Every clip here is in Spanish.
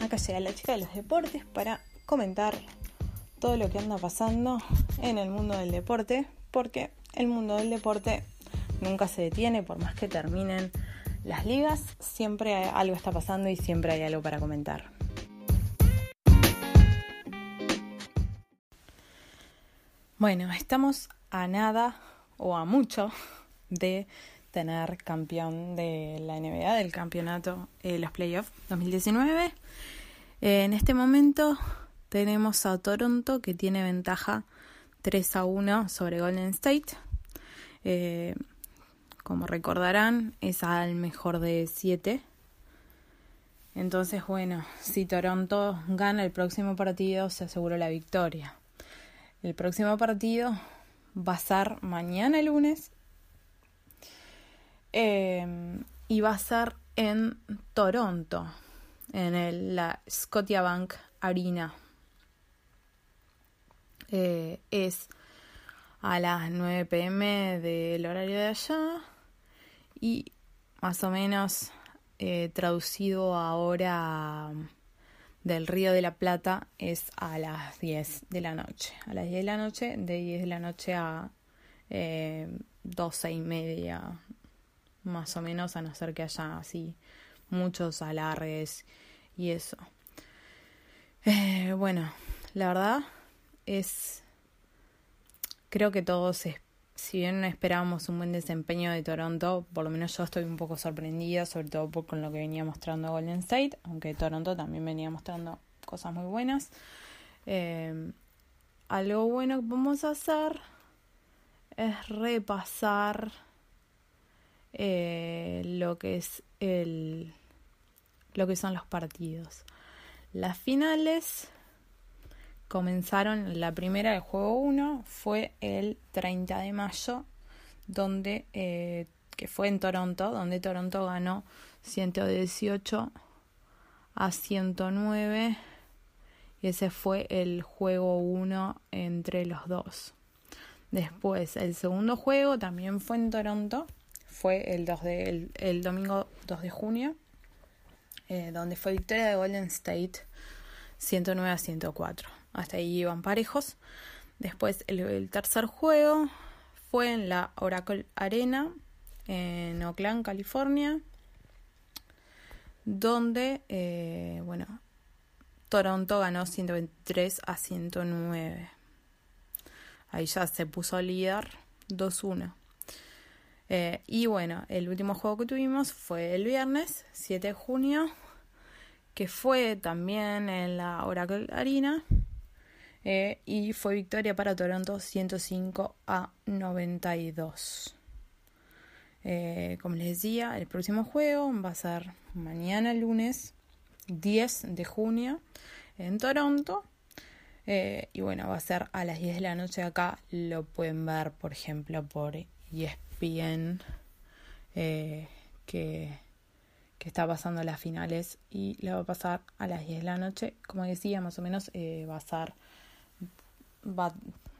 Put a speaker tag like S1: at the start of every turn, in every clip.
S1: Acá llega la chica de los deportes para comentar todo lo que anda pasando en el mundo del deporte, porque el mundo del deporte nunca se detiene, por más que terminen las ligas, siempre algo está pasando y siempre hay algo para comentar. Bueno, estamos a nada o a mucho de tener campeón de la NBA, del campeonato, eh, los playoffs 2019. Eh, en este momento tenemos a Toronto que tiene ventaja 3 a 1 sobre Golden State. Eh, como recordarán, es al mejor de 7. Entonces, bueno, si Toronto gana el próximo partido, se asegura la victoria. El próximo partido va a ser mañana lunes Em, y va a ser en Toronto, en el, la Scotiabank Arena. Eh, es a las 9 pm del horario de allá y más o menos eh, traducido ahora del Río de la Plata es a las 10 de la noche. A las 10 de la noche, de 10 de la noche a eh, 12 y media más o menos, a no ser que haya así muchos alargues y eso. Eh, bueno, la verdad es, creo que todos, si bien esperábamos un buen desempeño de Toronto, por lo menos yo estoy un poco sorprendida, sobre todo por, con lo que venía mostrando Golden State, aunque Toronto también venía mostrando cosas muy buenas. Eh, algo bueno que vamos a hacer es repasar eh, lo que es el lo que son los partidos. Las finales comenzaron, la primera del juego 1 fue el 30 de mayo, donde eh, que fue en Toronto, donde Toronto ganó 118 a 109 y ese fue el juego 1 entre los dos. Después, el segundo juego también fue en Toronto fue el, 2 de, el, domingo 2 de junio, eh, donde fue victoria de Golden State 109 a 104. Hasta ahí iban parejos. Después el, tercer juego fue en la Oracle Arena en Oakland, California, donde, eh, bueno, Toronto ganó 123 a 109. Ahí ya se puso líder 2-1. Eh, y bueno, el último juego que tuvimos fue el viernes, 7 de junio, que fue también en la Oracle Arena. Eh, y fue victoria para Toronto 105 a 92. Eh, como les decía, el próximo juego va a ser mañana lunes 10 de junio en Toronto. y bueno, va a ser a las 10 de la noche acá. Lo pueden ver, por ejemplo, por ESPN bien eh, que, que, está pasando las finales y le va a pasar a las 10 de la noche. Como decía, más o menos eh, va a ser, va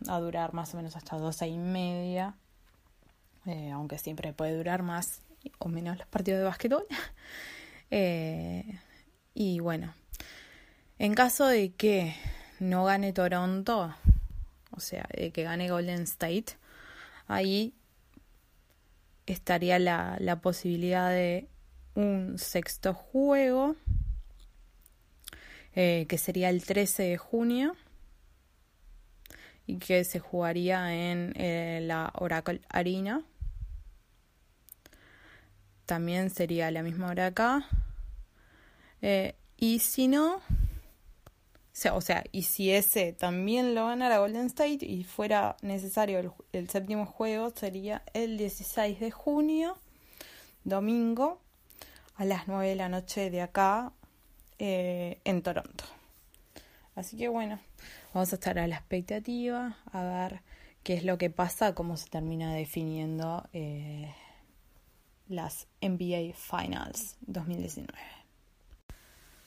S1: a durar más o menos hasta 12 y media, eh, aunque siempre puede durar más o menos los partidos de básquetbol. y bueno, en caso de que no gane Toronto, o sea, de que gane Golden State, ahí estaría la, la posibilidad de un sexto juego, eh, que sería el 13 de junio y que se jugaría en eh, la Oracle Arena. También sería la misma hora acá. Eh, y si no, o sea, y si ese también lo ganara Golden State y fuera necesario el, el séptimo juego, sería el 16 de junio, domingo, a las 9 de la noche de acá, eh, en Toronto. Así que bueno, vamos a estar a la expectativa, a ver qué es lo que pasa, cómo se termina definiendo eh, las NBA Finals 2019.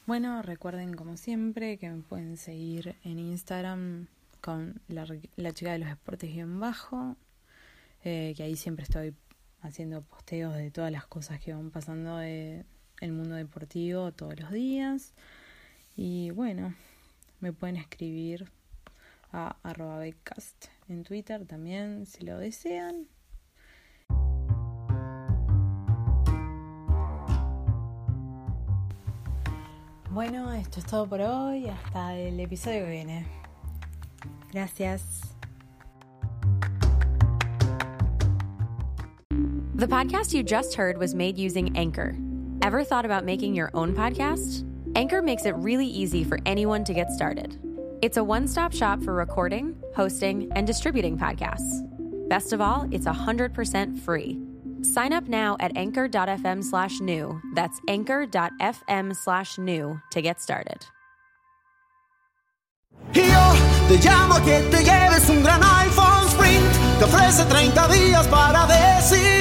S1: Bueno, recuerden como siempre que me pueden seguir en Instagram con la, chica de los deportes en bajo, eh, que ahí siempre estoy haciendo posteos de todas las cosas que van pasando de el mundo deportivo todos los días. Y bueno, me pueden escribir a arroba en Twitter también si lo desean. Bueno, esto es todo por hoy. Hasta el episodio que viene. Gracias.
S2: The podcast you just heard was made using Anchor. Ever thought about making your own podcast? Anchor makes it really easy for anyone to get started. It's a one stop shop for recording, hosting, and distributing podcasts. Best of all, it's 100% free. Sign up now at anchor.fm slash new. That's anchor.fm slash new to get started.
S3: Un gran iPhone Sprint. Te ofrece 30 días para decidir.